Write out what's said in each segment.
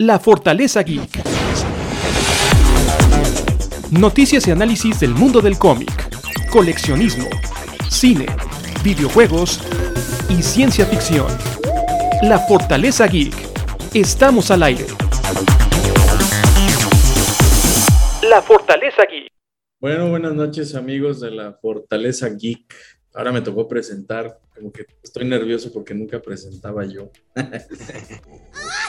La Fortaleza Geek. Noticias y análisis del mundo del cómic, coleccionismo, cine, videojuegos y ciencia ficción. La Fortaleza Geek. Estamos al aire. La Fortaleza Geek. Bueno, buenas noches amigos de la Fortaleza Geek. Ahora me tocó presentar, como que estoy nervioso porque nunca presentaba yo.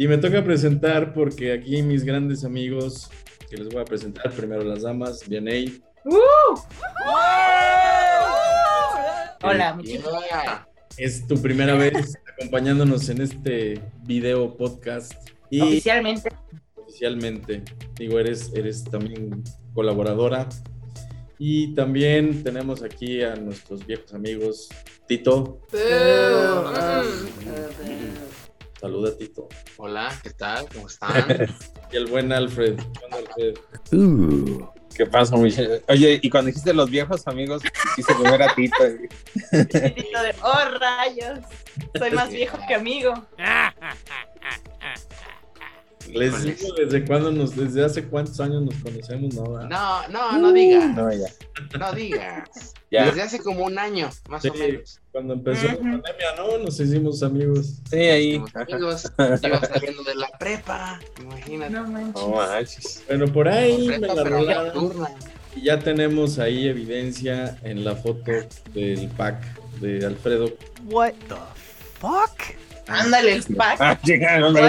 y me toca presentar porque aquí mis grandes amigos, que les voy a presentar primero las damas, Vianey. ¡Uh! Hola, Es tu primera vez acompañándonos en este video podcast. Y oficialmente. Oficialmente. Digo, eres, eres también colaboradora. Y también tenemos aquí a nuestros viejos amigos, Tito. Saluda, Tito. Hola, ¿qué tal? ¿Cómo están? y el buen Alfred. Alfred? Uh. ¿Qué pasa, Michelle? Oye, y cuando dijiste los viejos amigos, quise comer a Tito. Tito de, oh rayos, soy más viejo que amigo. Les digo desde cuándo nos, desde hace cuántos años nos conocemos, ¿no? No, no, no digas. No, ya. No digas. Desde hace como un año, más o menos. Cuando empezó la pandemia, ¿no? Nos hicimos amigos. Sí, ahí. amigos, iba saliendo de la prepa, imagínate. No manches. Bueno, por ahí me la Y ya tenemos ahí evidencia en la foto del pack de Alfredo. What the fuck? Ándale, el pack. Ah, no, no,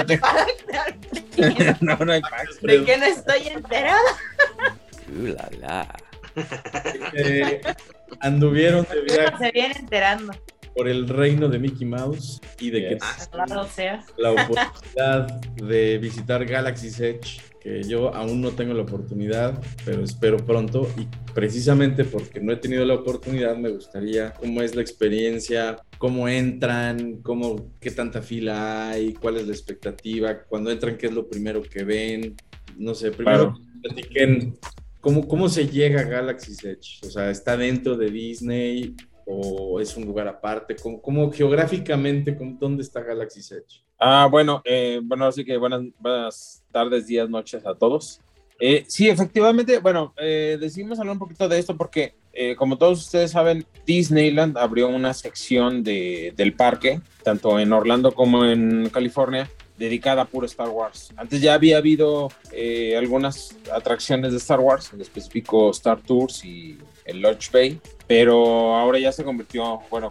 no, no hay pack. ¿De qué no estoy enterada? Uh, la, la. Eh, anduvieron de viaje. Se viene enterando. Por el reino de Mickey Mouse y de que sea. la oportunidad de visitar Galaxy's Edge que yo aún no tengo la oportunidad, pero espero pronto y precisamente porque no he tenido la oportunidad me gustaría cómo es la experiencia, cómo entran, cómo, qué tanta fila hay, cuál es la expectativa, cuando entran, qué es lo primero que ven, no sé, primero platiquen cómo, cómo se llega a Galaxy's Edge, o sea, está dentro de Disney o es un lugar aparte, cómo, cómo geográficamente, ¿dónde está Galaxy's Edge? Ah, bueno, eh, bueno, así que buenas, buenas tardes, días, noches a todos. Eh, sí, efectivamente, bueno, eh, decidimos hablar un poquito de esto porque, eh, como todos ustedes saben, Disneyland abrió una sección de, del parque, tanto en Orlando como en California, dedicada a puro Star Wars. Antes ya había habido algunas atracciones de Star Wars, en específico Star Tours y el Lodge Bay, pero ahora ya se convirtió, bueno,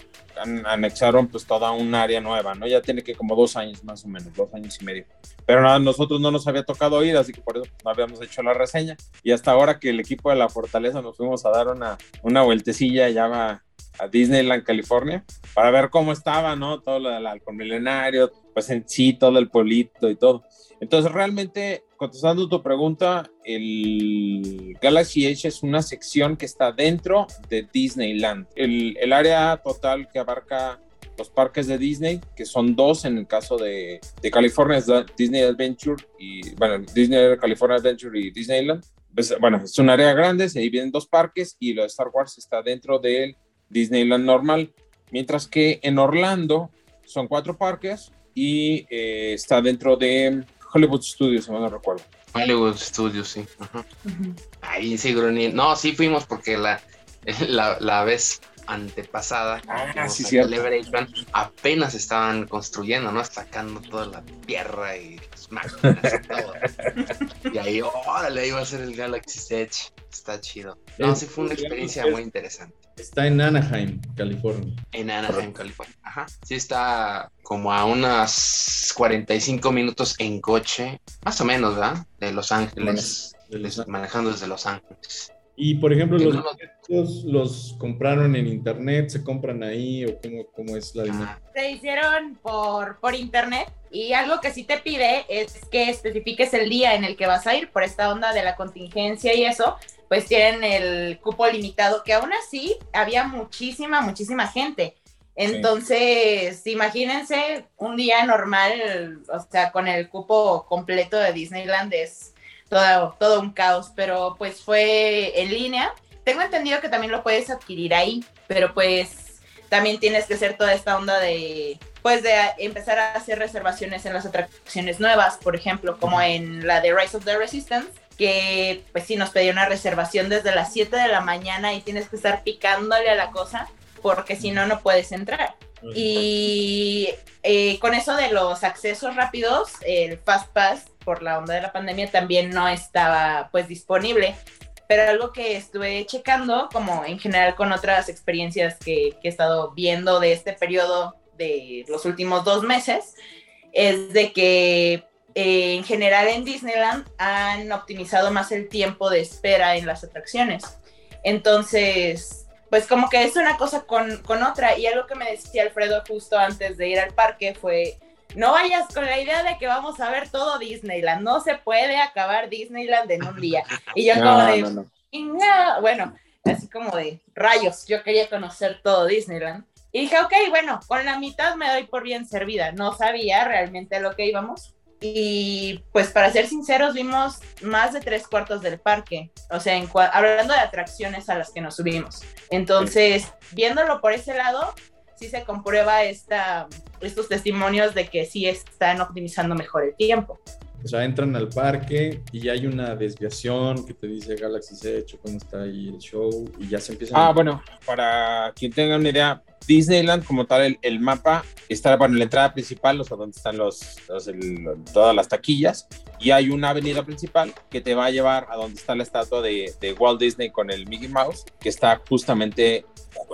anexaron pues toda un área nueva, ¿no? Ya tiene que como dos años más o menos, dos años y medio. Pero nada, nosotros no nos había tocado ir, así que por eso no habíamos hecho la reseña. Y hasta ahora que el equipo de la Fortaleza nos fuimos a dar una, una vueltecilla ya a Disneyland, California, para ver cómo estaba, ¿no? Todo lo del halcón milenario, pues en sí, todo el polito y todo. Entonces, realmente, contestando tu pregunta, el Galaxy Edge es una sección que está dentro de Disneyland. El, el área total que abarca los parques de Disney, que son dos en el caso de, de California, es Disney Adventure y, bueno, Disney California Adventure y Disneyland. Pues, bueno, es un área grande, ahí vienen dos parques y lo de Star Wars está dentro del Disneyland normal, mientras que en Orlando son cuatro parques y eh, está dentro de Hollywood Studios, si no recuerdo. Hollywood Studios, sí. Ahí sí, No, sí fuimos porque la, la, la vez antepasada, ah, sí, Celebration, apenas estaban construyendo, ¿no? Sacando toda la tierra y las máquinas y todo. y ahí, órale, iba a ser el Galaxy Edge. Está chido. No, sí fue una experiencia muy interesante. Está en Anaheim, California. En Anaheim, California. Ajá. Sí está como a unas 45 minutos en coche, más o menos, ¿verdad? De Los Ángeles. manejando desde Los Ángeles. Y por ejemplo, los los compraron en internet, se compran ahí o cómo, cómo es la dinámica. Se hicieron por, por internet y algo que sí te pide es que especifiques el día en el que vas a ir por esta onda de la contingencia y eso, pues tienen el cupo limitado, que aún así había muchísima, muchísima gente. Entonces, imagínense un día normal, o sea, con el cupo completo de Disneyland es todo, todo un caos, pero pues fue en línea. Tengo entendido que también lo puedes adquirir ahí, pero pues también tienes que hacer toda esta onda de pues de empezar a hacer reservaciones en las atracciones nuevas, por ejemplo, como en la de Rise of the Resistance, que pues sí nos pedía una reservación desde las 7 de la mañana y tienes que estar picándole a la cosa porque si no, no puedes entrar. Y eh, con eso de los accesos rápidos, el Fast Pass por la onda de la pandemia también no estaba pues disponible. Pero algo que estuve checando, como en general con otras experiencias que, que he estado viendo de este periodo de los últimos dos meses, es de que eh, en general en Disneyland han optimizado más el tiempo de espera en las atracciones. Entonces, pues como que es una cosa con, con otra. Y algo que me decía Alfredo justo antes de ir al parque fue, no vayas con la idea de que vamos a ver todo Disneyland. No se puede acabar Disneyland en un día. Y yo como de, bueno, así como de rayos, yo quería conocer todo Disneyland. Y dije, ok, bueno, con la mitad me doy por bien servida. No sabía realmente a lo que íbamos. Y pues para ser sinceros, vimos más de tres cuartos del parque. O sea, en hablando de atracciones a las que nos subimos. Entonces, viéndolo por ese lado, sí se comprueba esta, estos testimonios de que sí están optimizando mejor el tiempo. O sea, entran al parque y hay una desviación que te dice Galaxy Edge, cómo está ahí el show y ya se empieza. Ah, bueno, para quien tenga una idea, Disneyland como tal, el, mapa está bueno, en la entrada principal, o sea, donde están los, todas las taquillas, y hay una avenida principal que te va a llevar a donde está la estatua de, de Walt Disney con el Mickey Mouse, que está justamente,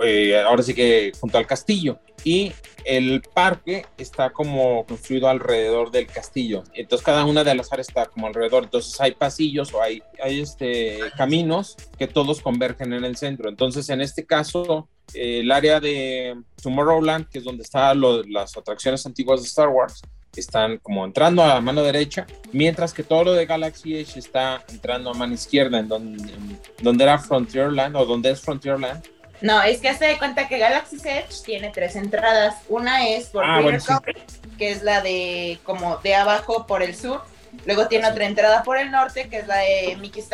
eh, ahora sí que junto al castillo. Y el parque está como construido alrededor del castillo. Entonces cada una de las áreas está como alrededor. Entonces hay pasillos o hay, hay este, caminos que todos convergen en el centro. Entonces en este caso el área de Tomorrowland, que es donde están las atracciones antiguas de Star Wars, están como entrando a mano derecha, mientras que todo lo de Galaxy Edge está entrando a mano izquierda, en donde, donde era Frontierland o donde es Frontierland. No, es que se de cuenta que Galaxy Edge tiene tres entradas. Una es por ah, que es la de como de abajo por el sur. Luego tiene otra entrada por el norte, que es la de Mickey's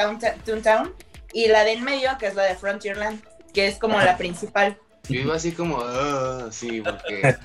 Toontown. Y la de en medio, que es la de Frontierland que es como la principal. Yo iba así como, ah, sí, porque.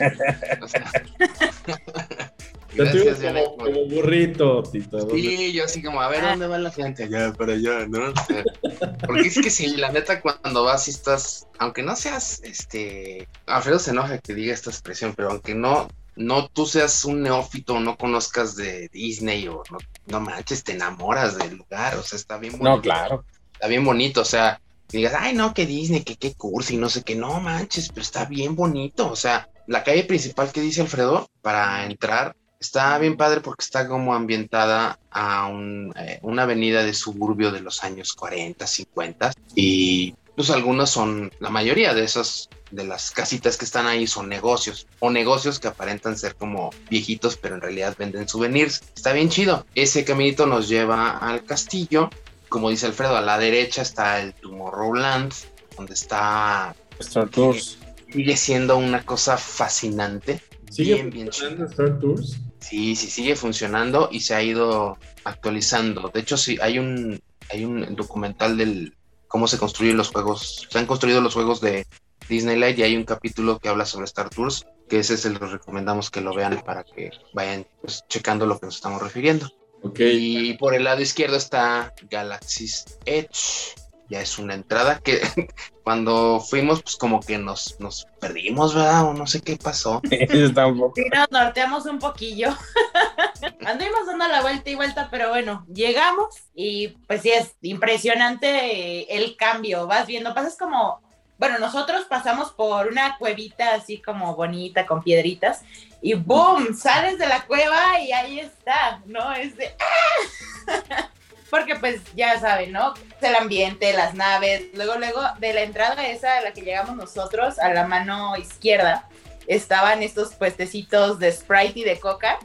o sea, Gracias, como, como, burrito, Tito. Sí, yo así como, a ver, ¿dónde va la gente? Allá, para allá, ¿no? porque es que sí, la neta, cuando vas y estás, aunque no seas, este, Alfredo se enoja que diga esta expresión, pero aunque no, no tú seas un neófito, no conozcas de Disney o no, no manches, te enamoras del lugar, o sea, está bien bonito. No, claro. Está bien bonito, o sea, digas, ay, no, que Disney, que qué cursi, no sé qué, no manches, pero está bien bonito. O sea, la calle principal que dice Alfredo para entrar está bien padre porque está como ambientada a un, eh, una avenida de suburbio de los años 40, 50 y pues algunas son, la mayoría de esas, de las casitas que están ahí son negocios o negocios que aparentan ser como viejitos pero en realidad venden souvenirs. Está bien chido. Ese caminito nos lleva al castillo como dice Alfredo, a la derecha está el Tomorrowland, donde está Star Tours. Sigue siendo una cosa fascinante. ¿Sigue bien, bien Star Tours? Sí, sí, sigue funcionando y se ha ido actualizando. De hecho, sí, hay un, hay un documental del cómo se construyen los juegos. Se han construido los juegos de Disneyland y hay un capítulo que habla sobre Star Tours, que ese se los recomendamos que lo vean para que vayan pues, checando lo que nos estamos refiriendo. Y por el lado izquierdo está Galaxy's Edge. Ya es una entrada que cuando fuimos, pues como que nos, nos perdimos, ¿verdad? O no sé qué pasó. Sí, nos norteamos un poquillo. Anduvimos dando la vuelta y vuelta, pero bueno, llegamos y pues sí es impresionante el cambio. Vas viendo, pasas como bueno, nosotros pasamos por una cuevita así como bonita, con piedritas, y ¡boom! Sales de la cueva y ahí está, ¿no? Es de... ¡ah! Porque pues ya saben, ¿no? El ambiente, las naves, luego, luego de la entrada esa a la que llegamos nosotros, a la mano izquierda, estaban estos puestecitos de Sprite y de Coca.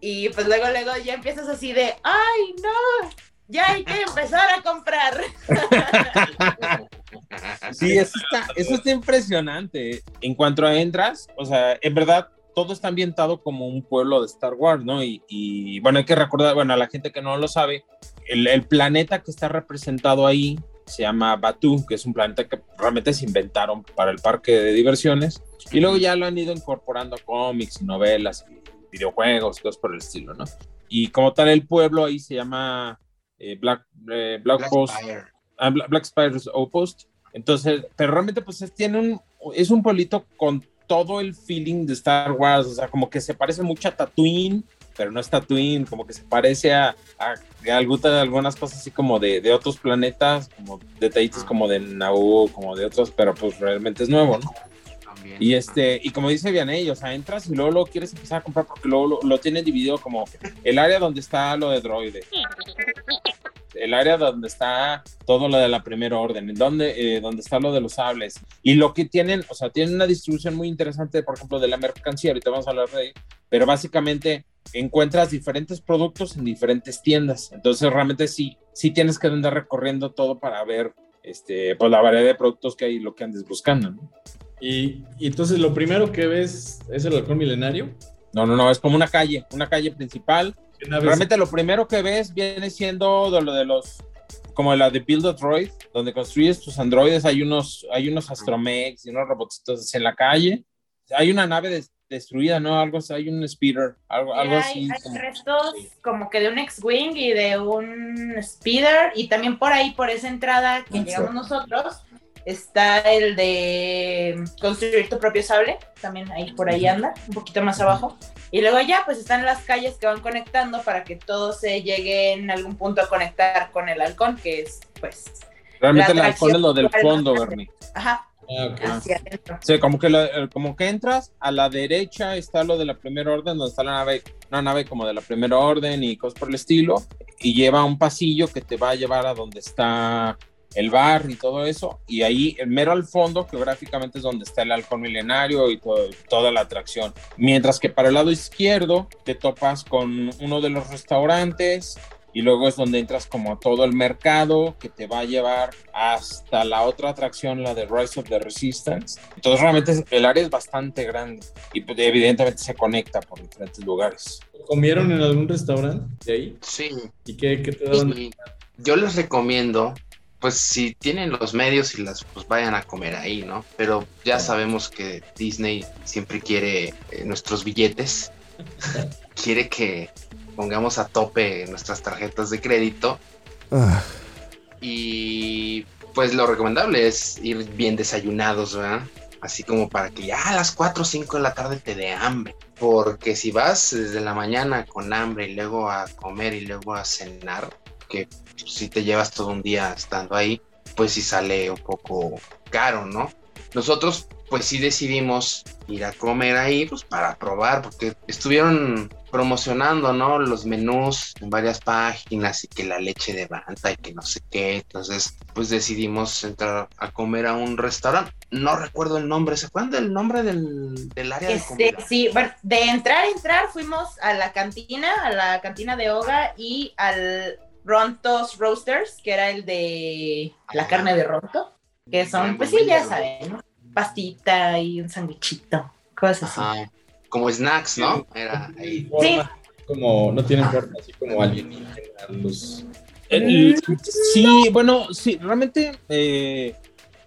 Y pues luego, luego ya empiezas así de, ay, no, ya hay que empezar a comprar. Sí, eso está, eso está impresionante. En cuanto a entras, o sea, en verdad, todo está ambientado como un pueblo de Star Wars, ¿no? Y, y, bueno, hay que recordar, bueno, a la gente que no lo sabe, el, el planeta que está representado ahí se llama Batu, que es un planeta que realmente se inventaron para el parque de diversiones, y luego ya lo han ido incorporando a cómics y novelas y videojuegos, cosas por el estilo, ¿no? Y como tal, el pueblo ahí se llama eh, Black, eh, Black, Black Post, Spire. Ah, Bla- Black Spider's Outpost. Entonces, pero realmente pues es, tiene un, es un pueblito con todo el feeling de Star Wars, o sea, como que se parece mucho a Tatooine, pero no es Tatooine, como que se parece a, a, a alguna- algunas cosas así como de, de otros planetas, como detallitos como de Naboo, como de otros, pero pues realmente es nuevo, ¿no? También. Y este, y como dice Vianey, o sea, entras y luego lo quieres empezar a comprar porque luego lo, lo tienen dividido como el área donde está lo de droide, el área donde está todo lo de la primera orden, donde, eh, donde está lo de los sables. Y lo que tienen, o sea, tienen una distribución muy interesante, por ejemplo, de la mercancía, ahorita vamos a hablar de ahí, pero básicamente encuentras diferentes productos en diferentes tiendas. Entonces, realmente sí, sí tienes que andar recorriendo todo para ver este, pues, la variedad de productos que hay y lo que andes buscando, ¿no? Y, y entonces lo primero que ves es el halcón milenario. No, no, no, es como una calle, una calle principal. ¿Qué naves- Realmente lo primero que ves viene siendo de lo de los, como la de Build a Droid, donde construyes tus androides, hay unos, hay unos astromex y unos robotitos en la calle. Hay una nave des- destruida, ¿no? Algo, así, hay un speeder, algo, algo hay, así. hay como- restos como que de un X-Wing y de un Speeder y también por ahí, por esa entrada que llegamos nosotros, está el de construir tu propio sable, también ahí por ahí anda, un poquito más abajo. Y luego ya pues están las calles que van conectando para que todos se lleguen en algún punto a conectar con el halcón, que es pues, Realmente la el halcón es lo del fondo, Bernie. ajá, Ah, ok. hacia adentro. Sí, como que, eh, como que entras, a la derecha está lo de la primera orden, donde está la nave, una nave como de la primera orden y cosas por el estilo, y lleva un pasillo que te va a llevar a donde está el bar y todo eso, y ahí, el mero al fondo, geográficamente es donde está el halcón milenario y todo- toda la atracción. Mientras que para el lado izquierdo te topas con uno de los restaurantes, y luego es donde entras como a todo el mercado que te va a llevar hasta la otra atracción, la de Rise of the Resistance. Entonces realmente es- el área es bastante grande y pues, evidentemente se conecta por diferentes lugares. ¿Comieron en algún restaurante de ahí? Sí, ¿Y qué, qué te daban? y yo les recomiendo, pues si tienen los medios y las, pues vayan a comer ahí, ¿no? Pero ya sabemos que Disney siempre quiere eh, nuestros billetes, quiere que pongamos a tope nuestras tarjetas de crédito y pues lo recomendable es ir bien desayunados, ¿verdad? Así como para que ya a las 4 o 5 de la tarde te dé hambre. Porque si vas desde la mañana con hambre y luego a comer y luego a cenar, que si te llevas todo un día estando ahí, pues sí sale un poco caro, ¿no? Nosotros pues sí decidimos ir a comer ahí pues para probar, porque estuvieron promocionando, ¿no? Los menús en varias páginas y que la leche de banta y que no sé qué. Entonces, pues decidimos entrar a comer a un restaurante. No recuerdo el nombre. ¿Se acuerdan del nombre del, del área de Este, comida? sí, de entrar, entrar, fuimos a la cantina, a la cantina de Oga y al Rontos Roasters, que era el de la carne de Ronto, que son, pues sí, ya saben, ¿no? Pastita y un sandwichito, cosas así. Ajá. Como snacks, ¿no? Era ahí. Forma, Como, no tienen forma así como alienígenas. Los... El- sí, bueno, sí, realmente, eh,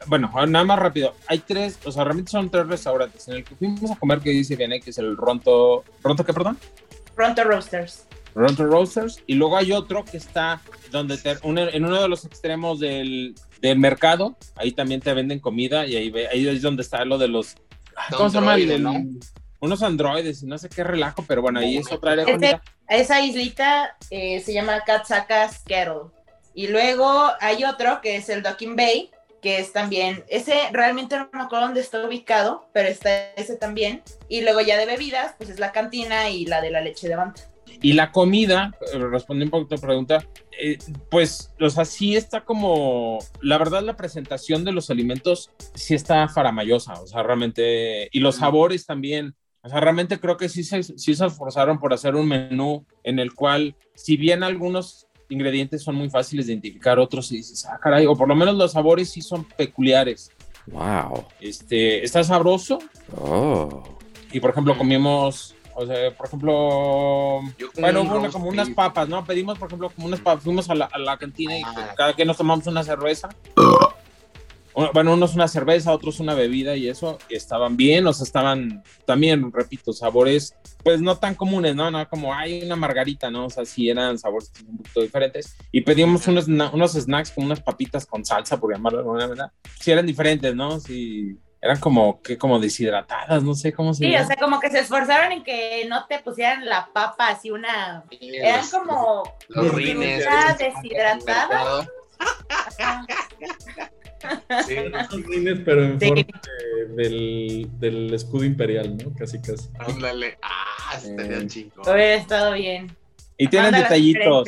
bueno, nada más rápido. Hay tres, o sea, realmente son tres restaurantes. En el que fuimos a comer, que dice bien, que es el Ronto, ¿Ronto qué, perdón? Ronto Roasters. Ronto Roasters. Y luego hay otro que está donde te- en uno de los extremos del, del mercado. Ahí también te venden comida y ahí, ve- ahí es donde está lo de los. ¿Cómo se llama? ¿no? Unos androides y no sé qué relajo, pero bueno, ahí es otra área comida. Esa islita eh, se llama Katsaka's Kettle. Y luego hay otro que es el Docking Bay, que es también, ese realmente no me acuerdo dónde está ubicado, pero está ese también. Y luego ya de bebidas, pues es la cantina y la de la leche de banta. Y la comida, eh, respondiendo un poquito a tu pregunta, eh, pues, o sea, sí está como, la verdad, la presentación de los alimentos sí está faramayosa, o sea, realmente, y los sabores también, o sea, realmente creo que sí se, sí se esforzaron por hacer un menú en el cual, si bien algunos ingredientes son muy fáciles de identificar, otros sí dices, ah, caray, o por lo menos los sabores sí son peculiares. Wow. Este, está sabroso, Oh. y por ejemplo comimos, O sea, por ejemplo, bueno, hubo como unas papas, ¿no? Pedimos, por ejemplo, como unas papas, fuimos a la, a la cantina y Ah. cada quien nos tomamos una cerveza. Uno- Bueno, unos una cerveza, otros una bebida y eso, y estaban bien, o sea, estaban también, repito, sabores, pues no tan comunes, ¿no? No como hay una margarita, ¿no? O sea, sí eran sabores un poquito diferentes. Y pedimos unos, unos snacks como unas papitas con salsa, por llamarlo de alguna manera. Sí eran diferentes, ¿no? Sí, eran como, que como deshidratadas, no sé cómo se Sí, llama. o sea, como que se esforzaron en que no te pusieran la papa así una... Eran Los- como... los rines. Ah, deshidratada. Ajá. Sí. Son rines, pero en Sí. forma de- del, del escudo imperial, ¿no? Casi, casi. Ándale. Ah, estaría Eh. chingón. Hubiera estado bien. Y tienen Manda detallitos.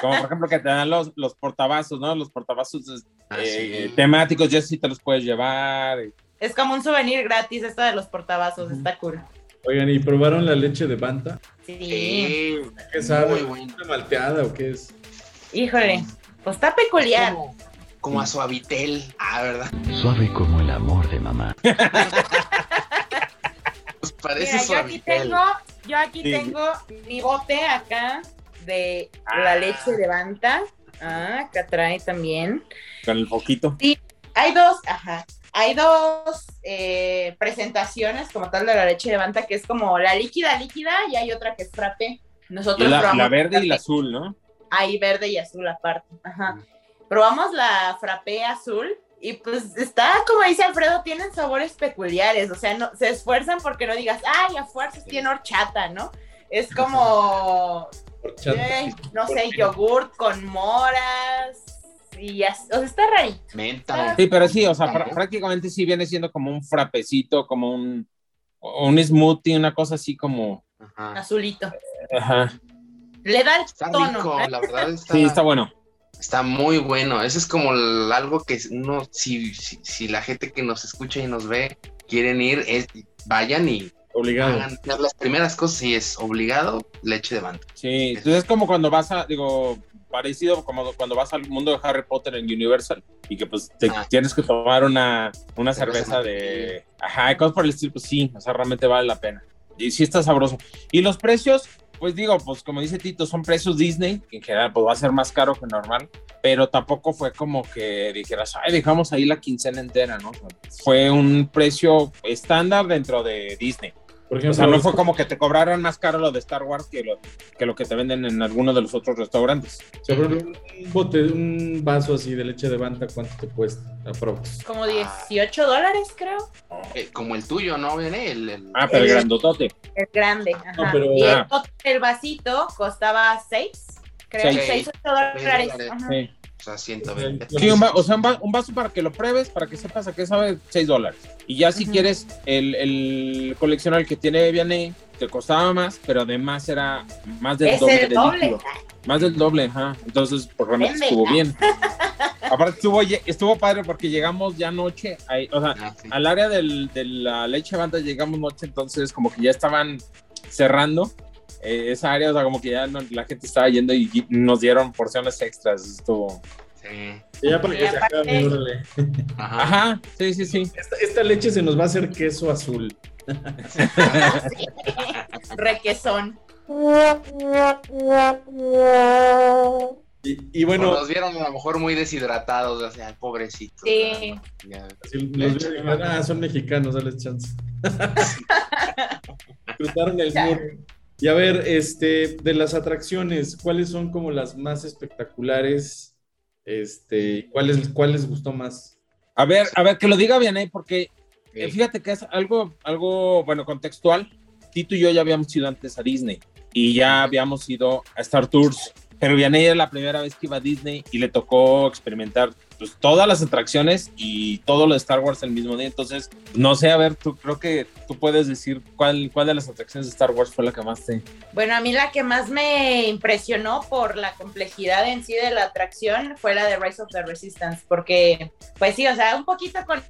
Como por ejemplo que te dan los, los portavasos, ¿no? Los portavasos Ah, eh, sí. temáticos, ya sí te los puedes llevar. Es como un souvenir gratis esto de los portavasos, está cool. Oigan, ¿y probaron la leche de Banta? Sí. Sí, ¿Qué sabe? ¿Una malteada o qué es? Híjole, pues está peculiar. Como, como a suavitel. Ah, ¿verdad? Suave como el amor de mamá. Pues parece Mira, yo aquí tengo, yo aquí Sí. tengo mi bote acá de la Ah. leche de Banta. Ah, acá trae también. Con el foquito. Hay dos, ajá, hay dos eh, presentaciones como tal de la leche de Banta, que es como la líquida líquida y hay otra que es frappe. Nosotros la, probamos la verde y la frappé. azul, ¿no? Hay verde y azul aparte. Ajá. Probamos la frappé azul y pues está, como dice Alfredo, tienen sabores peculiares. O sea, no, se esfuerzan porque no digas, ay, a fuerzas tiene horchata, ¿no? Es como, Horchata. eh, no sé, yogurt con moras y así. O sea, está rarito. Menta. Sí, pero sí, o sea, pr- prácticamente sí viene siendo como un frapecito, como un, un smoothie, una cosa así como. Ajá. Azulito. Ajá. Le da el Está tono. rico, ¿eh? la verdad está, Sí, está bueno. está muy bueno. Eso es como el- algo que uno, si, si, si la gente que nos escucha y nos ve quieren ir, es, vayan y Obligado. hagan las primeras cosas. Si es obligado, leche de banda. Sí, entonces es como cuando vas a, digo, parecido como cuando vas al mundo de Harry Potter en Universal y que pues te Ah. tienes que tomar una, una Cerveza de... Ajá, cosas por el estilo, pues sí, o sea, realmente vale la pena. Y sí está sabroso. Y los precios, pues digo, pues como dice Tito, son precios Disney, que en general pues va a ser más caro que normal, pero tampoco fue como que dijeras, ay, dejamos ahí la quincena entera, ¿no? Fue un precio estándar dentro de Disney. Por O sea, no fue como que te cobraran más caro lo de Star Wars que lo que, lo que te venden en alguno de los otros restaurantes. sobre un bote, un vaso así de leche de Banta, ¿cuánto te cuesta? Aprox. Como 18 dólares, creo. Eh, como el tuyo, ¿no? Viene el, el- Ah, pero el Eh, grandotote. Es grande. Ajá. No, pero- y el, Ah. el vasito costaba 6, creo. Seis. 6, 8 dólares. dólares. Sí, sea, 120. Sí, un, va- o sea, un, va- un vaso para que lo pruebes, para que sepas a qué sabe, 6 dólares. Y ya si quieres el, el coleccionar que tiene Vianney, te costaba más, pero además era más del Es doble el de doble. líquido. Más del doble, ajá. Entonces, pues realmente Vende. estuvo bien. Aparte, estuvo, estuvo padre porque llegamos ya noche, ahí, o sea, Ah, sí. al área del- de la leche banda llegamos noche, entonces como que ya estaban cerrando eh, esa área, o sea, como que ya no- la gente estaba yendo y, y nos dieron porciones extras. Estuvo. Sí. Ya para que se acabe, órale. Ajá. Ajá, sí, sí, sí. Esta, esta leche se nos va a hacer queso azul. Sí. Requesón. Y, y Bueno, bueno, nos vieron a lo mejor muy deshidratados, o sea, pobrecitos. Sí. Ya. si nos vieron, ah, son mexicanos, dale chance. Cruzaron el muro. Y a ver, este, de las atracciones, ¿cuáles son como las más espectaculares? Este, ¿cuáles, ¿cuál les gustó más? A ver, a ver, que lo diga bien, ¿eh? Porque eh, fíjate que es algo, algo, bueno, contextual. Tito y yo ya habíamos ido antes a Disney y ya habíamos ido a Star Tours, pero Vianney era la primera vez que iba a Disney y le tocó experimentar pues, todas las atracciones y todo lo de Star Wars el mismo día. Entonces, no sé, a ver, tú creo que tú puedes decir cuál, cuál de las atracciones de Star Wars fue la que más te... Bueno, a mí la que más me impresionó por la complejidad en sí de la atracción fue la de Rise of the Resistance, porque, pues sí, o sea, un poquito con,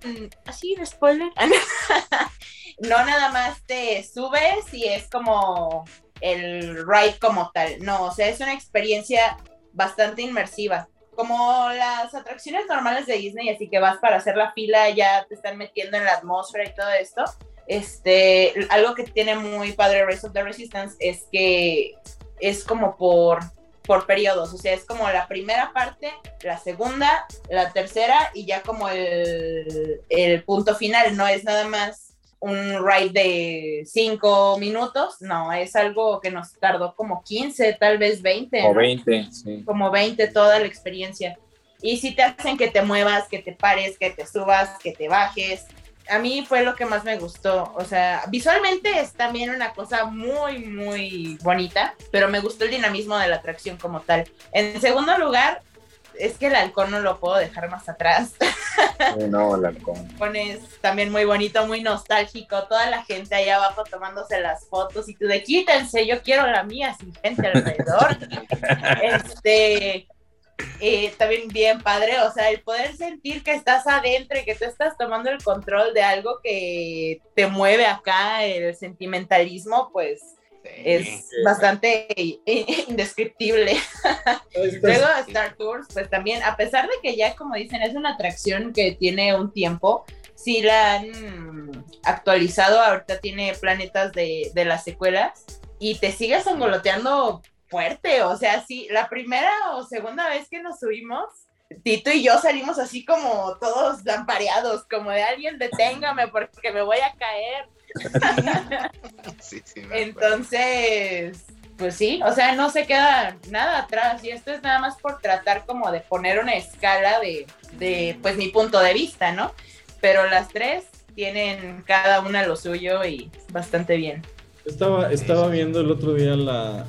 así de spoiler, no nada más te subes y es como el ride como tal, no, o sea, es una experiencia bastante inmersiva. Como las atracciones normales de Disney, así que vas para hacer la fila, ya te están metiendo en la atmósfera y todo esto, este, algo que tiene muy padre Race of the Resistance es que es como por, por periodos, o sea, es como la primera parte, la segunda, la tercera y ya como el, el punto final, no es nada más un ride de cinco minutos, no, es algo que nos tardó como 15, tal vez 20. O 20, sí. Como 20 toda la experiencia. Y si te hacen que te muevas, que te pares, que te subas, que te bajes. A mí fue lo que más me gustó. O sea, visualmente es también una cosa muy, muy bonita, pero me gustó el dinamismo de la atracción como tal. En segundo lugar, es que el halcón no lo puedo dejar más atrás. no, el halcón. Pones también muy bonito, muy nostálgico, toda la gente ahí abajo tomándose las fotos y tú de quítense, yo quiero la mía sin gente alrededor. este, eh, también bien padre, o sea, el poder sentir que estás adentro y que tú estás tomando el control de algo que te mueve acá, el sentimentalismo, pues es bastante indescriptible. Luego Star Tours, pues también, a pesar de que ya como dicen, es una atracción que tiene un tiempo, sí la han actualizado, ahorita tiene planetas de, de las secuelas y te sigues angoloteando fuerte, o sea, sí, la primera o segunda vez que nos subimos, Tito y yo salimos así como todos lampareados, como de alguien deténgame porque me voy a caer. Entonces, pues sí, o sea, no se queda nada atrás y esto es nada más por tratar como de poner una escala de, de pues mi punto de vista, ¿no? Pero las tres tienen cada una lo suyo y bastante bien. Estaba, estaba viendo el otro día la,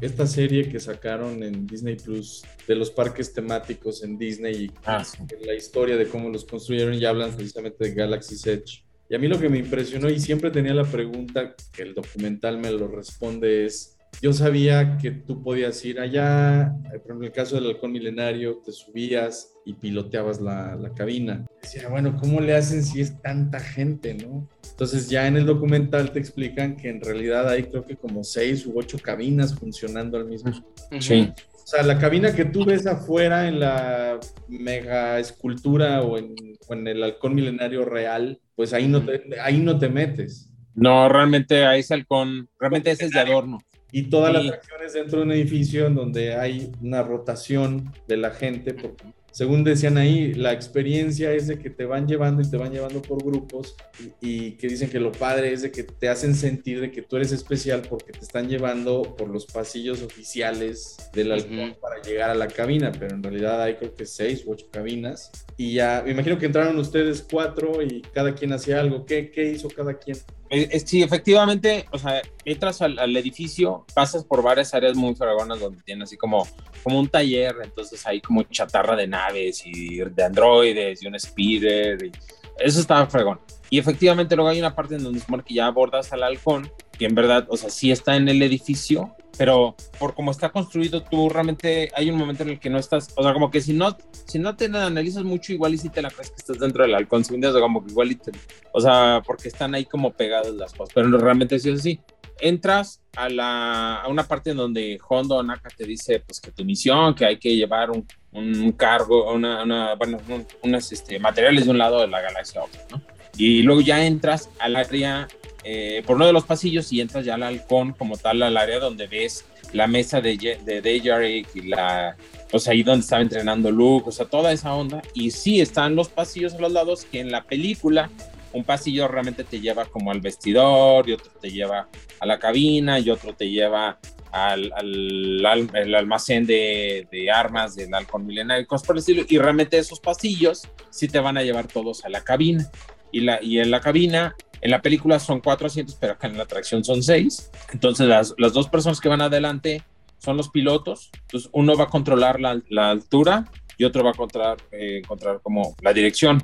esta serie que sacaron en Disney Plus de los parques temáticos en Disney y ah, la historia de cómo los construyeron y hablan precisamente de Galaxy's Edge. Y a mí lo que me impresionó y siempre tenía la pregunta que el documental me lo responde es, yo sabía que tú podías ir allá, por ejemplo, en el caso del halcón milenario, te subías y piloteabas la, la, cabina. Decía, bueno, ¿cómo le hacen si es tanta gente, no? Entonces ya en el documental te explican que en realidad hay creo que como seis u ocho cabinas funcionando al mismo tiempo. Sí. O sea, la cabina que tú ves afuera en la mega escultura o en, o en el halcón milenario real, pues ahí no te, ahí no te metes. No, realmente a ese halcón, realmente ese es de adorno. Y todas las acciones dentro de un edificio en donde hay una rotación de la gente, porque según decían ahí, la experiencia es de que te van llevando y te van llevando por grupos y, que dicen que lo padre es de que te hacen sentir de que tú eres especial porque te están llevando por los pasillos oficiales del halcón para llegar a la cabina, pero en realidad hay creo que seis u ocho cabinas y ya, me imagino que entraron ustedes cuatro y cada quien hacía algo. ¿Qué, qué hizo cada quien? Eh, sí, efectivamente, o sea, entras al, edificio, pasas por varias áreas muy fregonas donde tiene así como, como un taller, entonces hay como chatarra de naves y de androides y un speeder, y eso estaba fregón. Y efectivamente luego hay una parte en donde es que ya abordas al halcón, que en verdad, o sea, sí está en el edificio, pero por cómo está construido tú realmente hay un momento en el que no estás, o sea, como que si no, si no te analizas mucho, igual y si te la crees que estás dentro del halcón, o sea, como que igual y te, o sea, porque están ahí como pegadas las cosas, pero realmente sí es así. Entras a, la, a una parte en donde Hondo Naka te dice pues que tu misión, que hay que llevar un, un cargo, una, una bueno, unos este, materiales de un lado de la galaxia a otro, ¿no? Y luego ya entras al área eh, por uno de los pasillos y entras ya al halcón como tal, al área donde ves la mesa de, de y la, o sea, ahí donde estaba entrenando Luke, o sea, toda esa onda. Y sí, están los pasillos a los lados que en la película un pasillo realmente te lleva como al vestidor y otro te lleva a la cabina y otro te lleva al, al, almacén de, de, armas del halcón milenario por el estilo. Y realmente esos pasillos sí te van a llevar todos a la cabina. Y, la, y en la cabina en la película son cuatro asientos, pero acá en la atracción son seis. Entonces las, las dos personas que van adelante son los pilotos. Entonces uno va a controlar la, la altura y otro va a controlar, eh, controlar como la dirección.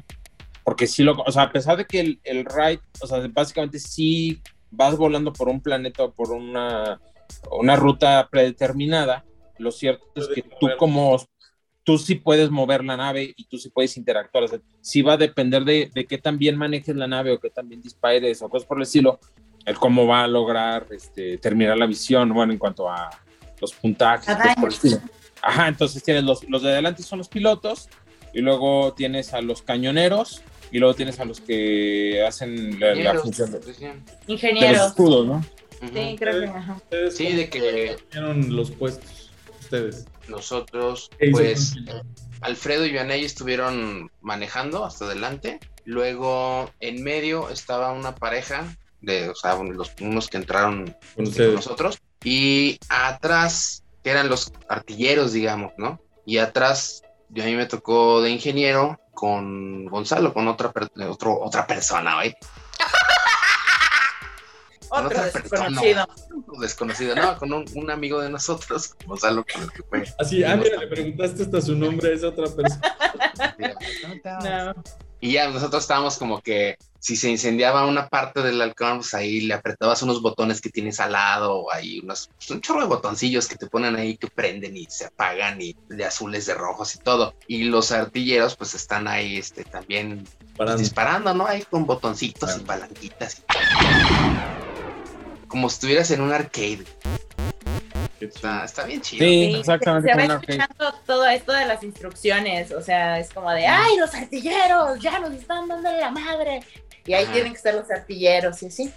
Porque sí lo, o sea, a pesar de que el, el ride, o sea, básicamente sí vas volando por un planeta o por una, una ruta predeterminada, lo cierto es que tú como tú sí puedes mover la nave y tú sí puedes interactuar. O sea, sí va a depender de, de qué tan bien manejes la nave o qué tan bien dispares o cosas por el estilo, el cómo va a lograr este, terminar la visión, bueno, en cuanto a los puntajes. Por Ajá, entonces tienes los, los de adelante son los pilotos y luego tienes a los cañoneros y luego tienes a los que hacen la, la función de, de los Ingenieros. escudos, ¿no? Sí, creo que. ajá. ¿Ustedes Sí, de que los puestos? Ustedes. Nosotros, ¿Qué hizo pues? Alfredo y Vianey estuvieron manejando hasta adelante. Luego, en medio estaba una pareja de, o sea, los, unos que entraron Con con ustedes. nosotros. Y atrás, que eran los artilleros, digamos, ¿no? Y atrás, yo a mí me tocó de ingeniero con Gonzalo, con otra, per- otro, otra persona, ¿oye? Con Otro otra persona. desconocido. Desconocido, no, con un, un amigo de nosotros, Gonzalo, con el que fue. Así, ah, mira, le preguntaste hasta su nombre a esa otra persona. No. Y ya nosotros estábamos como que si se incendiaba una parte del halcón, pues ahí le apretabas unos botones que tienes al lado, o hay unos, pues, un chorro de botoncillos que te ponen ahí que prenden y se apagan y de azules, de rojos y todo. Y los artilleros pues están ahí este, también Para disparando, ¿no? Ahí con botoncitos y palanquitas. Como si estuvieras en un arcade. Está, está bien chido. Sí, exactamente. Se como va arcade. escuchando todo esto de las instrucciones, o sea, es como de, ay, los artilleros, ya nos están dando la madre. Y ahí Ajá. tienen que estar los artilleros y así.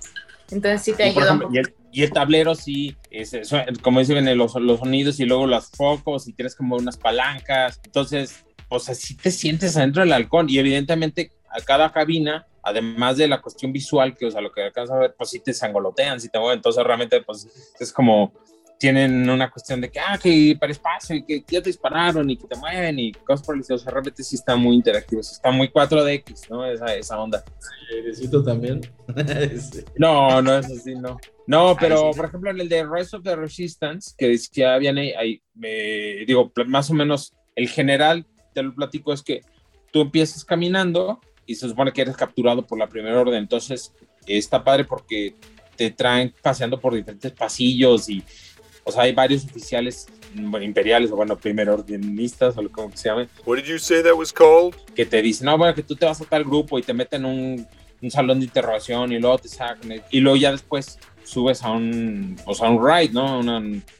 Entonces sí te Y, ayuda un ejemplo, y, poco. el, y el tablero sí, es, es- como dicen los, los sonidos y luego los focos y tienes como unas palancas. Entonces, o sea, sí te sientes adentro del halcón y evidentemente a cada cabina, además de la cuestión visual, que o sea, lo que alcanzas a ver, pues sí te sangolotean, sí te mueven. Entonces realmente pues es como tienen una cuestión de que, ah, que para espacio y que ya te dispararon y que te mueven y cosas por el estilo. O sea, realmente sí está muy interactivo, sí está muy 4DX, ¿no? Esa, esa onda. airecito también. Sí. No, no es así, no. No, pero por ejemplo en el de Rise of the Resistance, que decía Vianney, ahí me digo, más o menos el general, te lo platico, es que tú empiezas caminando y se supone que eres capturado por la primera orden. Entonces, está padre porque te traen paseando por diferentes pasillos y, o sea, hay varios oficiales bueno, imperiales o bueno, primero ordenistas o lo como que se llame, What did you say that was called? que te dicen, no, bueno, que tú te vas a tal grupo y te meten un, un salón de interrogación y luego te sacan y luego ya después subes a un, o sea, un ride, ¿no? Una-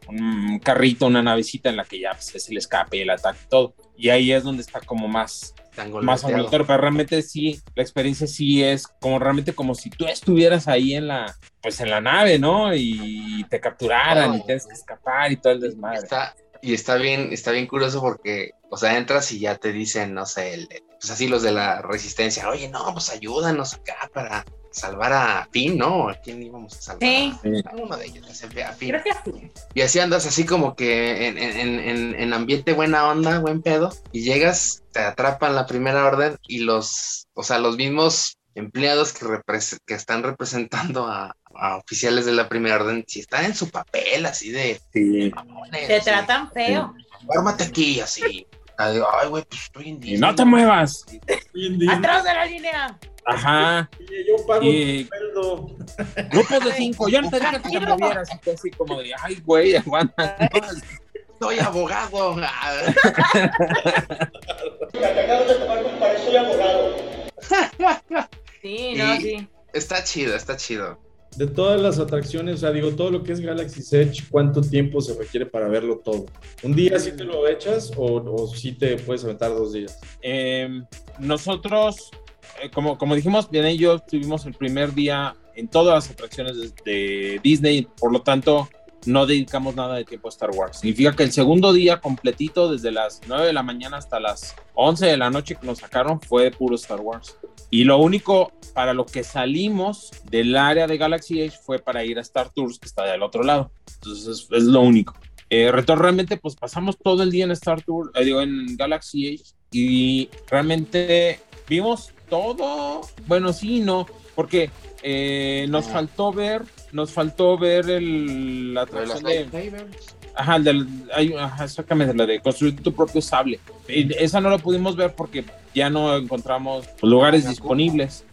un carrito, una navecita en la que ya pues, es el escape el ataque y todo. Y ahí es donde está como más, más angulatorio, pero realmente sí, la experiencia sí es como realmente como si tú estuvieras ahí en la, pues en la nave, ¿no? Y te capturaran Oh. y tienes que escapar y todo el desmadre. Está, y está bien, está bien curioso porque, o sea, entras y ya te dicen, no sé, el- pues así los de la resistencia, oye, no, pues ayúdanos acá para salvar a Finn, ¿no? ¿A quién íbamos a salvar? Sí. A uno de ellos, a Finn. Creo que sí. Y así andas así como que en, en- en- en ambiente buena onda, buen pedo, y llegas, te atrapan la primera orden y los, o sea, los mismos empleados que, que están representando a, a oficiales de la primera orden, si están en su papel así de... Sí. mamones, Te así, tratan feo. Fórmate aquí, así. Ay, ay, güey, pues estoy en Y no te muevas. Atrás de la línea. Ajá. yo pago Y- sueldo. Grupos de cinco, yo no te dije que te movieras, y así como de, ay, güey, aguanta. Soy abogado. Ah, Sí, no, Y- sí. Está chido, está chido. De todas las atracciones, o sea, digo, todo lo que es Galaxy Edge, ¿cuánto tiempo se requiere para verlo todo? ¿Un día sí te lo echas o, o sí te puedes aventar dos días? Eh, nosotros, eh, como, como dijimos, bien y yo estuvimos el primer día en todas las atracciones de Disney, por lo tanto, no dedicamos nada de tiempo a Star Wars. Significa que el segundo día completito, desde las 9 de la mañana hasta las 11 de la noche que nos sacaron, fue puro Star Wars. Y lo único para lo que salimos del área de Galaxy Edge fue para ir a Star Tours, que está del otro lado. Entonces, es, lo único. Eh, realmente, pues pasamos todo el día en Star Tour, eh, digo, en Galaxy Edge, y realmente vimos todo. Bueno, sí, no, porque eh, nos Ah. faltó ver, nos faltó ver el, la de atracción de. Ajá, el del, hay- ajá, exactamente, la de construir tu propio sable. Y esa no la pudimos ver porque ya no encontramos lugares disponibles.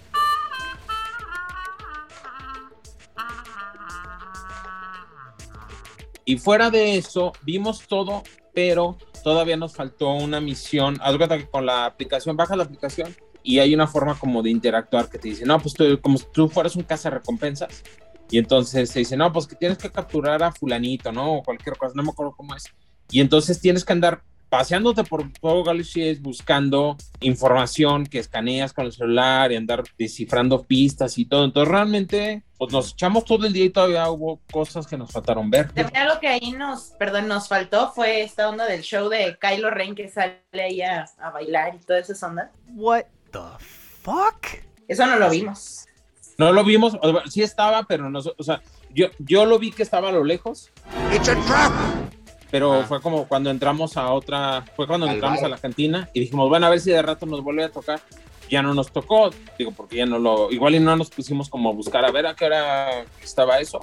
Y fuera de eso, vimos todo, pero todavía nos faltó una misión. Haz de cuenta que con la aplicación, baja la aplicación y hay una forma como de interactuar que te dice, no, pues tú, como si tú fueras un recompensas Y entonces se dice, no, pues que tienes que capturar a fulanito, ¿no? O cualquier cosa, no me acuerdo cómo es. Y entonces tienes que andar paseándote por todo Galaxy buscando información que escaneas con el celular y andar descifrando pistas y todo. Entonces realmente pues nos echamos todo el día y todavía hubo cosas que nos faltaron ver. También algo que ahí nos, perdón, nos faltó fue esta onda del show de Kylo Ren que sale ahí a, a bailar y todas esas ondas. What the fuck? Eso no lo vimos. No lo vimos, sí estaba, pero no, o sea, yo, yo lo vi que estaba a lo lejos. Pero Ah. fue como cuando entramos a otra, fue cuando Al entramos bar. a la cantina y dijimos, bueno, a ver si de rato nos vuelve a tocar. Ya no nos tocó, digo, porque ya no lo, igual y no nos pusimos como a buscar a ver a qué hora estaba eso.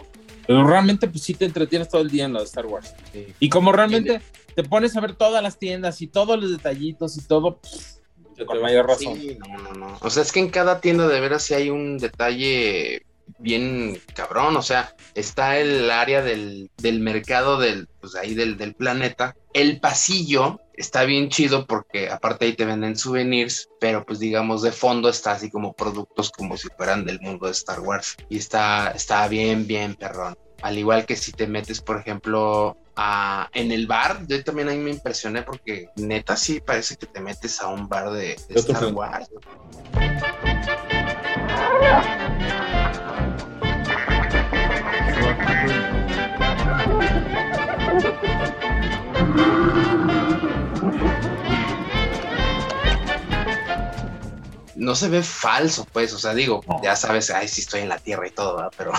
Pero realmente, pues sí te entretienes todo el día en lo de Star Wars. Sí. Y como realmente te pones a ver todas las tiendas y todos los detallitos y todo, pff, Ya con mayor razón. Sí, no, no, no. O sea, es que en cada tienda de veras sí hay un detalle bien cabrón. O sea, está el área del, del mercado del, pues ahí del, del planeta. El pasillo está bien chido porque aparte ahí te venden souvenirs, pero pues digamos de fondo está así como productos como si fueran del mundo de Star Wars. Y está, está bien, bien perrón. Al igual que si te metes, por ejemplo, a- en el bar, yo también ahí me impresioné porque neta sí parece que te metes a un bar de, Star. Wars. No se ve falso, pues, o sea, digo, No. ya sabes, ay, sí estoy en la tierra y todo, ¿verdad? pero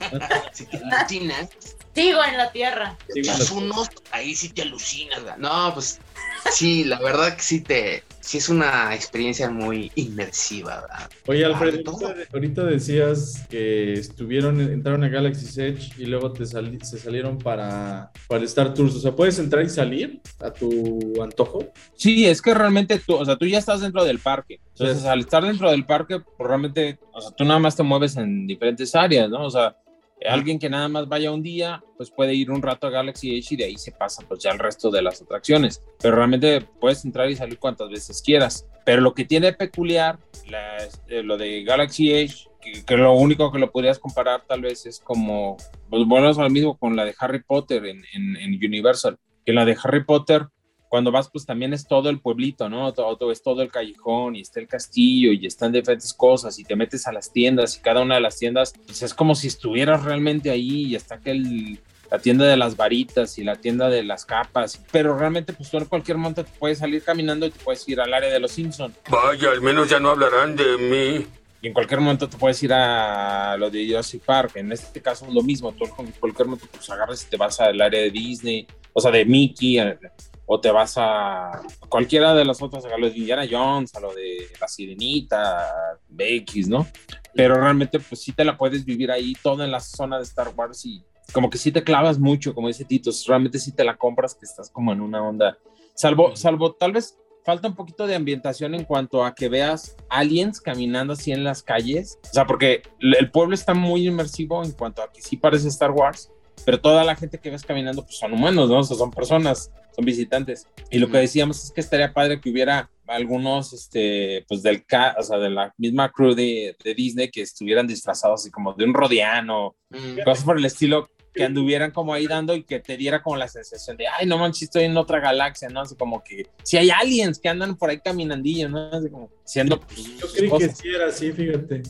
si te alucinas, Sigo en la tierra. Bueno, unos, ahí sí te alucinas, ¿verdad? No, pues sí, la verdad que sí te, sí es una experiencia muy inmersiva, ¿verdad? Oye, Alfredo, de todo. ahorita, ahorita decías que estuvieron, entraron a Galaxy's Edge y luego te sali- se salieron para, para Star Tours. O sea, ¿puedes entrar y salir a tu antojo? Sí, es que realmente tú, o sea, tú ya estás dentro del parque. Entonces, Sí. al estar dentro del parque, pues realmente, o sea, tú nada más te mueves en diferentes áreas, ¿no? O sea, alguien que nada más vaya un día, pues puede ir un rato a Galaxy Edge y de ahí se pasa pues ya el resto de las atracciones. Pero realmente puedes entrar y salir cuantas veces quieras. Pero lo que tiene peculiar la- eh, lo de Galaxy Edge, que, lo único que lo podrías comparar tal vez es como, pues volvemos a lo mismo con la de Harry Potter en Universal, que la de Harry Potter cuando vas, pues también es todo el pueblito, ¿no? Todo, todo- es todo el callejón y está el castillo y están diferentes cosas y te metes a las tiendas y cada una de las tiendas, pues es como si estuvieras realmente ahí y está aquel, la tienda de las varitas y la tienda de las capas, pero realmente pues tú en cualquier momento te puedes salir caminando y te puedes ir al área de los Simpsons Vaya, al menos ya no hablarán de mí. y en cualquier momento te puedes ir a lo de Jurassic Park. En este caso es lo mismo, tú en cualquier momento pues agarras y te vas al área de Disney, o sea, de Mickey, o te vas a cualquiera de las otras, a lo de Indiana Jones, a lo de La Sirenita, BX, ¿no? Pero realmente pues sí te la puedes vivir ahí toda en la zona de Star Wars y como que sí te clavas mucho, como dice Tito, realmente sí te la compras que estás como en una onda, salvo, salvo tal vez falta un poquito de ambientación en cuanto a que veas aliens caminando así en las calles. O sea, porque el el pueblo está muy inmersivo en cuanto a que sí parece Star Wars, pero toda la gente que ves caminando pues son humanos, ¿no? O sea, son personas, son visitantes. Y lo que decíamos es que estaría padre que hubiera algunos, este, pues del, ca o sea, de la misma crew de, de Disney que estuvieran disfrazados así como de un rodiano, Mm, cosas por el estilo que anduvieran como ahí dando y que te diera como la sensación de, ay, no manches, estoy en otra galaxia, ¿no? Así como que si hay aliens que andan por ahí caminandillo, ¿no? Así como siendo pues, Yo creí que cosas. sí era así, fíjate.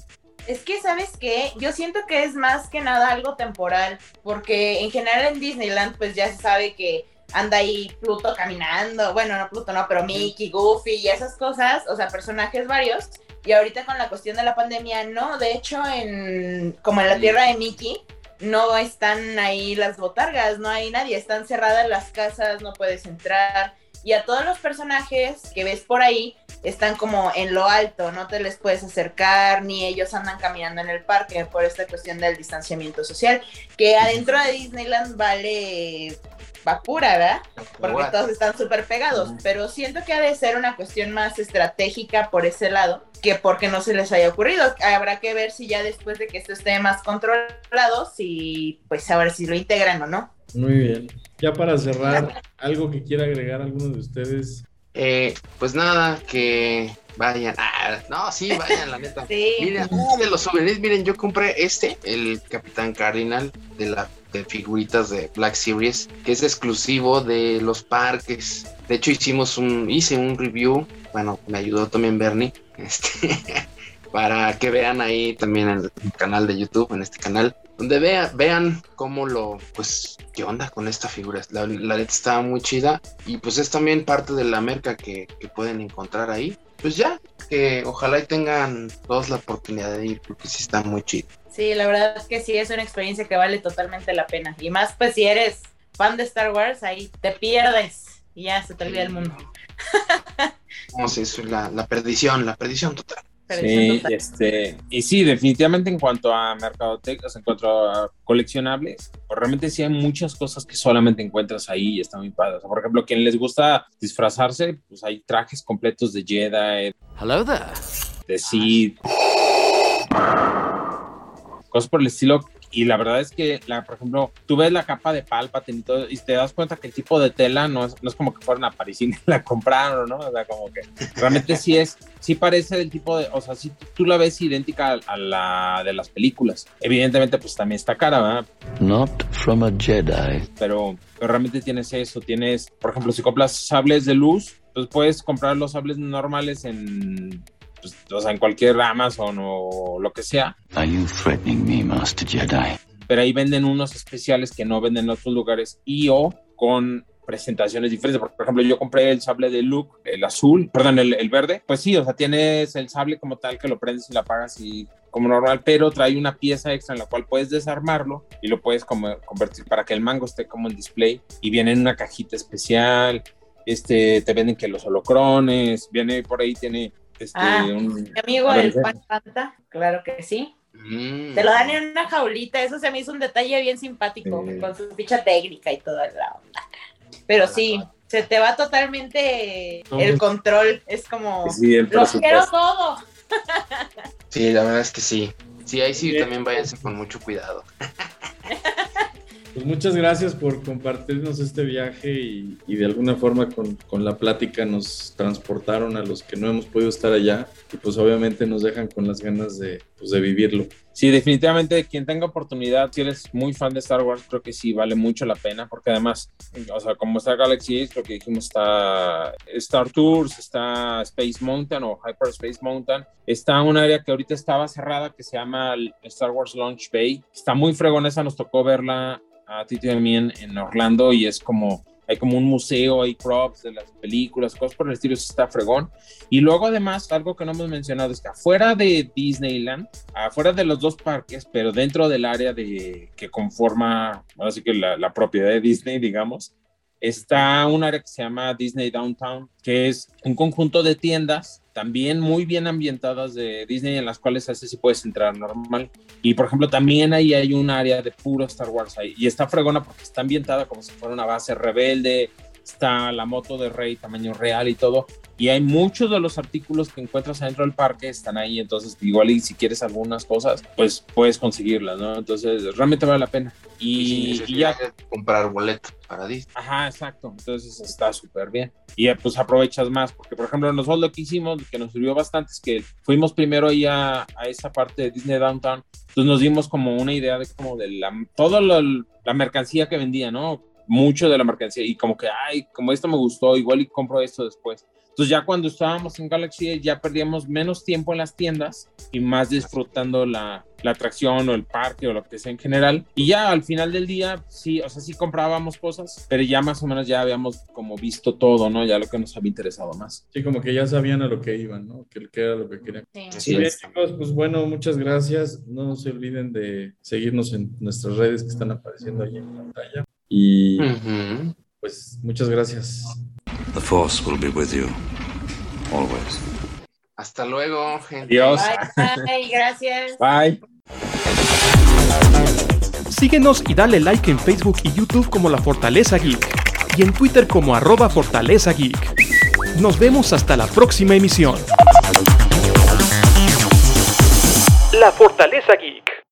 Es que, ¿sabes qué? Yo siento que es más que nada algo temporal, porque en general en Disneyland pues ya se sabe que anda ahí Pluto caminando, bueno, no Pluto, no, pero Mickey, Goofy y esas cosas, o sea, personajes varios. Y ahorita con la cuestión de la pandemia, no, de hecho, en como en la tierra de Mickey, no están ahí las botargas, no hay nadie, están cerradas las casas, no puedes entrar. Y a todos los personajes que ves por ahí están como en lo alto, no te les puedes acercar, ni ellos andan caminando en el parque por esta cuestión del distanciamiento social, que adentro de Disneyland vale vapura, ¿verdad? Porque What? todos están súper pegados, pero siento que ha de ser una cuestión más estratégica por ese lado que porque no se les haya ocurrido. Habrá que ver si ya después de que esto esté más controlado, si pues ahora si lo integran o no. Muy bien. Ya para cerrar, algo que quiera agregar alguno de ustedes Eh, pues nada, que vayan. Ah, no, sí, vayan, la neta. Sí. Miren, ah, de los souvenirs, miren, yo compré este, el Capitán Cardinal de la de figuritas de Black Series, que es exclusivo de los parques. De hecho, hicimos un, hice un review, bueno, me ayudó también Bernie, este, para que vean ahí también en el canal de YouTube, en este canal, donde vea, vean cómo lo, pues, qué onda con esta figura. La, la está muy chida y pues es también parte de la merca que, que pueden encontrar ahí. Pues ya, que ojalá y tengan todos la oportunidad de ir, porque sí está muy chido. Sí, la verdad es que sí es una experiencia que vale totalmente la pena. Y más pues si eres fan de Star Wars, ahí te pierdes y ya se te olvida el mundo. No sé, eso es la, la perdición, la perdición total. Sí, este, y sí, definitivamente en cuanto a mercadotecas, en cuanto a coleccionables, pues realmente sí hay muchas cosas que solamente encuentras ahí y están muy padres. O sea, por ejemplo, quien les gusta disfrazarse, pues hay trajes completos de Jedi, Hello there. de Sith, cosas por el estilo. Y la verdad es que, la, por ejemplo, tú ves la capa de Palpatine y todo, y te das cuenta que el tipo de tela no es, no es como que fueron a París y la compraron, ¿no? O sea, como que realmente sí es, sí parece del tipo de, o sea, sí tú la ves idéntica a, a la de las películas. Evidentemente, pues también está cara, ¿verdad? Not from a Jedi. Pero, pero realmente tienes eso, tienes, por ejemplo, si compras sables de luz, pues puedes comprar los sables normales en, pues, o sea, en cualquier Amazon o lo que sea, Are you threatening me, Master Jedi? pero ahí venden unos especiales que no venden en otros lugares y o con presentaciones diferentes. Por ejemplo, yo compré el sable de Luke, el azul, perdón, el, el verde. Pues sí, o sea, tienes el sable como tal que lo prendes y lo apagas y como normal, pero trae una pieza extra en la cual puedes desarmarlo y lo puedes como convertir para que el mango esté como en display y viene en una cajita especial. Este, te venden que los holocrones, viene por ahí, tiene este, Ah, un... Mi amigo A ver, el ven. Pan Panta, claro que sí. Mm. Te lo dan en una jaulita, eso se me hizo un detalle bien simpático, Sí. con su ficha técnica y toda la onda. Pero sí, se te va totalmente el control, es como, Sí, lo quiero todo. Sí, la verdad es que sí. Sí, ahí sí también váyanse con mucho cuidado. Pues muchas gracias por compartirnos este viaje y, de alguna forma con, con la plática nos transportaron a los que no hemos podido estar allá y pues obviamente nos dejan con las ganas de, pues, de vivirlo. Sí, definitivamente quien tenga oportunidad, si eres muy fan de Star Wars, creo que sí vale mucho la pena, porque además, o sea, como está Galaxy lo que dijimos está Star Tours, está Space Mountain o Hyper Space Mountain, está un área que ahorita estaba cerrada que se llama Star Wars Launch Bay, está muy fregona, esa nos tocó verla a Tito y a mí en, Orlando y es como, hay como un museo, hay props de las películas, cosas por el estilo, eso está fregón. Y luego además, algo que no hemos mencionado es que afuera de Disneyland, afuera de los dos parques, pero dentro del área de, que conforma, así que la, la propiedad de Disney, digamos, está un área que se llama Disney Downtown, que es un conjunto de tiendas también muy bien ambientadas de Disney en las cuales así sí puedes entrar normal. Y por ejemplo, también ahí hay un área de puro Star Wars ahí. Y está fregona porque está ambientada como si fuera una base rebelde. Está la moto de Rey tamaño real y todo. Y hay muchos de los artículos que encuentras adentro del parque están ahí. Entonces, igual y si quieres algunas cosas, pues puedes conseguirlas, ¿no? Entonces, realmente vale la pena. Y, Y, y ya, comprar boleto para Disney. Ajá, exacto. Entonces está súper bien. Y eh, pues aprovechas más, porque por ejemplo nosotros lo que hicimos, que nos sirvió bastante, es que fuimos primero ahí a, a esa parte de Disney Downtown, entonces nos dimos como una idea de como de la, toda la, la mercancía que vendía, ¿no? Mucho de la mercancía y como que, ay, como esto me gustó, igual y compro esto después. Entonces ya cuando estábamos en Galaxy ya perdíamos menos tiempo en las tiendas y más disfrutando la, la atracción o el parque o lo que sea en general. Y ya al final del día, sí, o sea, sí comprábamos cosas, pero ya más o menos ya habíamos como visto todo, ¿no? Ya lo que nos había interesado más. Sí, como que ya sabían a lo que iban, ¿no? Que, que era lo que querían. Sí. Así Bien, es. chicos, pues bueno, muchas gracias. No se olviden de seguirnos en nuestras redes que están apareciendo ahí en pantalla. Y pues muchas gracias. The Force will be with you. Always. Hasta luego, gente. Adiós. Bye, bye, gracias. Bye. Síguenos y dale like en Facebook y YouTube como La Fortaleza Geek y en Twitter como arroba Fortaleza Geek. Nos vemos hasta la próxima emisión. La Fortaleza Geek.